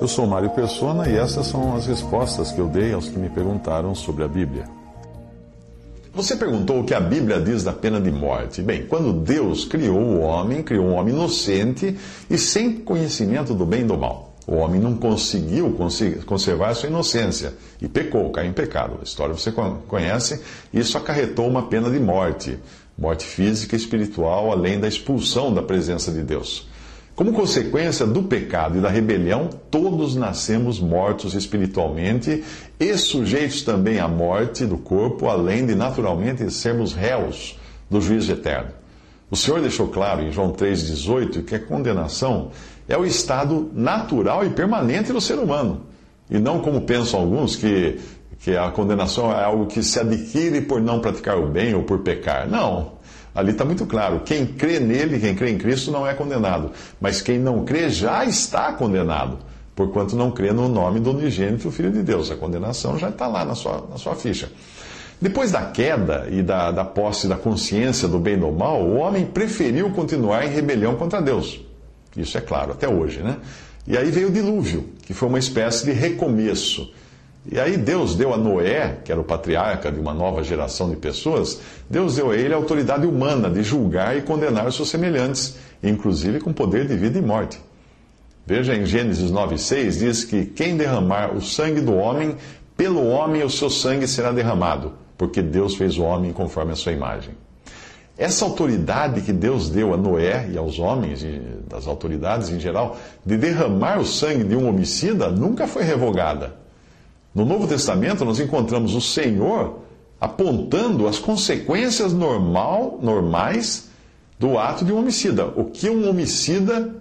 Eu sou Mário Persona e essas são as respostas que eu dei aos que me perguntaram sobre a Bíblia. Você perguntou o que a Bíblia diz da pena de morte. Bem, quando Deus criou o homem, criou um homem inocente e sem conhecimento do bem e do mal. O homem não conseguiu conservar sua inocência e pecou, caiu em pecado. A história você conhece. Isso acarretou uma pena de morte, morte física e espiritual, além da expulsão da presença de Deus. Como consequência do pecado e da rebelião, todos nascemos mortos espiritualmente e sujeitos também à morte do corpo, além de naturalmente sermos réus do juízo eterno. O Senhor deixou claro em João 3,18 que a condenação é o estado natural e permanente do ser humano. E não como pensam alguns, que, que a condenação é algo que se adquire por não praticar o bem ou por pecar. Não. Ali está muito claro: quem crê nele, quem crê em Cristo, não é condenado. Mas quem não crê já está condenado, porquanto não crê no nome do unigênito Filho de Deus. A condenação já está lá na sua, na sua ficha. Depois da queda e da, da posse da consciência do bem e do mal, o homem preferiu continuar em rebelião contra Deus. Isso é claro, até hoje, né? E aí veio o dilúvio, que foi uma espécie de recomeço. E aí Deus deu a Noé, que era o patriarca de uma nova geração de pessoas, Deus deu a ele a autoridade humana de julgar e condenar os seus semelhantes, inclusive com poder de vida e morte. Veja em Gênesis 9,6 diz que quem derramar o sangue do homem, pelo homem o seu sangue será derramado, porque Deus fez o homem conforme a sua imagem. Essa autoridade que Deus deu a Noé e aos homens, das autoridades em geral, de derramar o sangue de um homicida, nunca foi revogada. No Novo Testamento, nós encontramos o Senhor apontando as consequências normal, normais do ato de um homicida. O que um homicida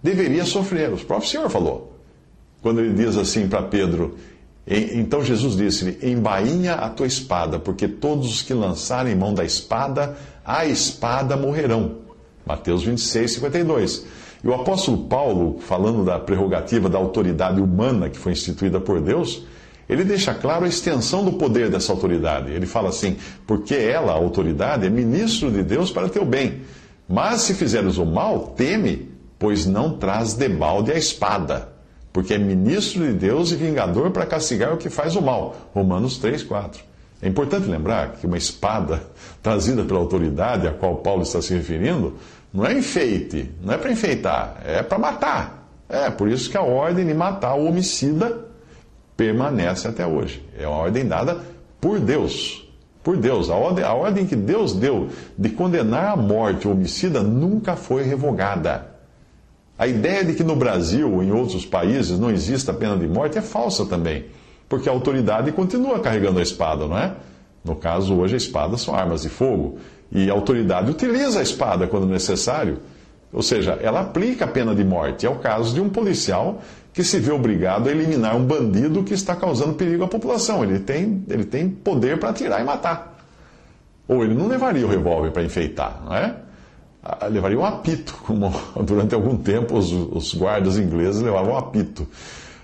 deveria sofrer. O próprio Senhor falou. Quando ele diz assim para Pedro: Então Jesus disse-lhe: Embainha a tua espada, porque todos os que lançarem mão da espada, a espada morrerão. Mateus 26, 52. E o apóstolo Paulo, falando da prerrogativa da autoridade humana que foi instituída por Deus, ele deixa claro a extensão do poder dessa autoridade. Ele fala assim: porque ela, a autoridade, é ministro de Deus para teu bem. Mas se fizeres o mal, teme, pois não traz debalde a espada, porque é ministro de Deus e vingador para castigar o que faz o mal. Romanos 3, 4. É importante lembrar que uma espada trazida pela autoridade a qual Paulo está se referindo não é enfeite, não é para enfeitar, é para matar. É por isso que a ordem de matar o homicida permanece até hoje. É uma ordem dada por Deus. Por Deus. A ordem, a ordem que Deus deu de condenar à morte o homicida nunca foi revogada. A ideia de que no Brasil ou em outros países não exista a pena de morte é falsa também. Porque a autoridade continua carregando a espada, não é? No caso, hoje a espada são armas de fogo. E a autoridade utiliza a espada quando necessário. Ou seja, ela aplica a pena de morte. É o caso de um policial que se vê obrigado a eliminar um bandido que está causando perigo à população. Ele tem, ele tem poder para atirar e matar. Ou ele não levaria o revólver para enfeitar, não é? Levaria um apito, como durante algum tempo os, os guardas ingleses levavam um apito.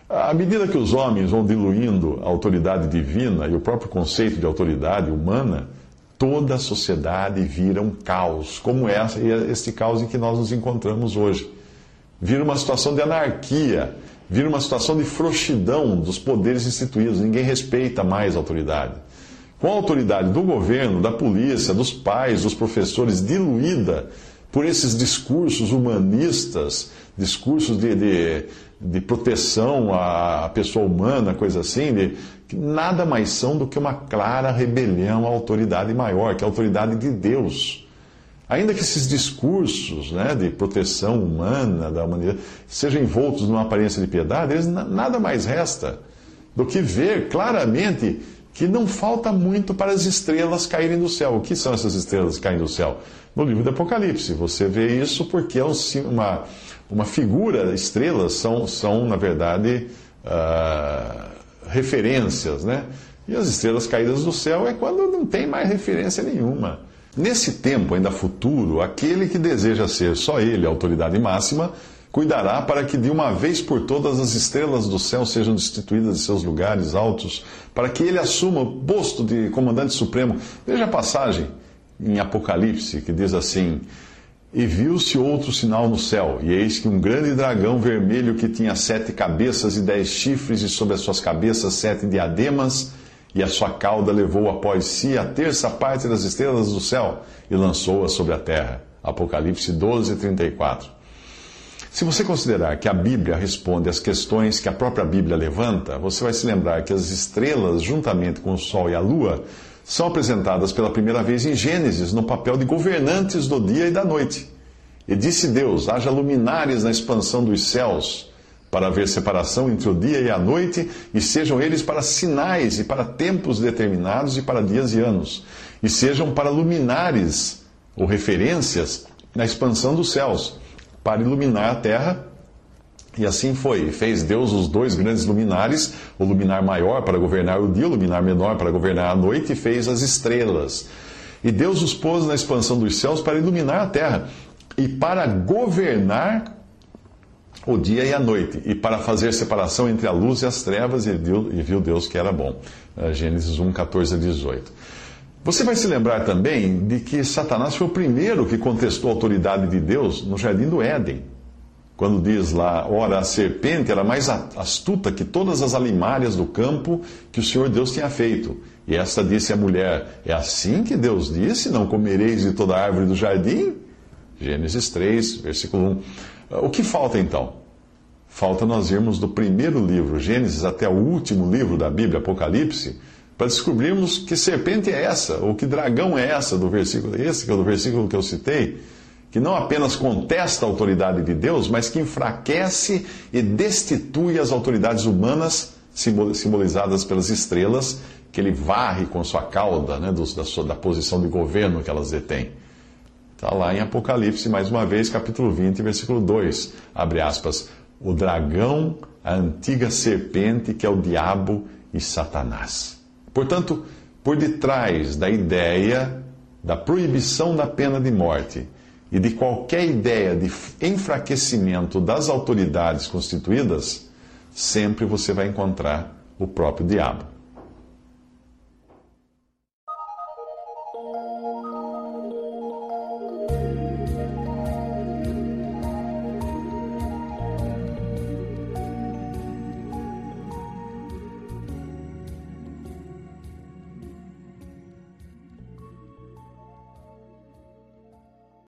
À medida que os homens vão diluindo a autoridade divina e o próprio conceito de autoridade humana, toda a sociedade vira um caos, como essa, este caos em que nós nos encontramos hoje. Vira uma situação de anarquia vira uma situação de frouxidão dos poderes instituídos, ninguém respeita mais a autoridade. Com a autoridade do governo, da polícia, dos pais, dos professores diluída por esses discursos humanistas, discursos de, de, de proteção à pessoa humana, coisa assim, de, que nada mais são do que uma clara rebelião à autoridade maior, que é a autoridade de Deus. Ainda que esses discursos né, de proteção humana da humanidade sejam envoltos numa aparência de piedade, eles nada mais resta do que ver claramente que não falta muito para as estrelas caírem do céu. O que são essas estrelas que caem do céu? no livro do Apocalipse. Você vê isso porque é uma, uma figura, estrelas são, são na verdade, uh, referências, né? E as estrelas caídas do céu é quando não tem mais referência nenhuma. Nesse tempo, ainda futuro, aquele que deseja ser só ele a autoridade máxima, cuidará para que de uma vez por todas as estrelas do céu sejam destituídas de seus lugares altos, para que ele assuma o posto de comandante supremo. Veja a passagem em Apocalipse que diz assim: E viu-se outro sinal no céu, e eis que um grande dragão vermelho que tinha sete cabeças e dez chifres, e sobre as suas cabeças sete diademas, e a sua cauda levou após si a terça parte das estrelas do céu e lançou-as sobre a terra. Apocalipse 12, 34. Se você considerar que a Bíblia responde às questões que a própria Bíblia levanta, você vai se lembrar que as estrelas, juntamente com o Sol e a Lua, são apresentadas pela primeira vez em Gênesis no papel de governantes do dia e da noite. E disse Deus: haja luminares na expansão dos céus, para haver separação entre o dia e a noite, e sejam eles para sinais e para tempos determinados e para dias e anos, e sejam para luminares ou referências na expansão dos céus para iluminar a terra. E assim foi. Fez Deus os dois grandes luminares, o luminar maior para governar o dia, o luminar menor para governar a noite, e fez as estrelas. E Deus os pôs na expansão dos céus para iluminar a terra e para governar o dia e a noite, e para fazer separação entre a luz e as trevas, e viu, Deus que era bom. Eh, Gênesis 1, 14 a 18. Você vai se lembrar também de que Satanás foi o primeiro que contestou a autoridade de Deus no jardim do Éden. Quando diz lá, ora, a serpente era mais astuta que todas as alimárias do campo que o Senhor Deus tinha feito. E esta disse à mulher: É assim que Deus disse: Não comereis de toda árvore do jardim? Gênesis 3, versículo 1. O que falta então? Falta nós irmos do primeiro livro, Gênesis, até o último livro da Bíblia, Apocalipse para descobrirmos que serpente é essa, ou que dragão é essa do versículo, esse que é o versículo que eu citei, que não apenas contesta a autoridade de Deus, mas que enfraquece e destitui as autoridades humanas simbolizadas pelas estrelas, que ele varre com sua cauda, né, da, sua, da posição de governo que elas detêm. Está lá em Apocalipse, mais uma vez, capítulo 20, versículo 2, abre aspas, o dragão, a antiga serpente, que é o diabo e Satanás. Portanto, por detrás da ideia da proibição da pena de morte e de qualquer ideia de enfraquecimento das autoridades constituídas, sempre você vai encontrar o próprio diabo.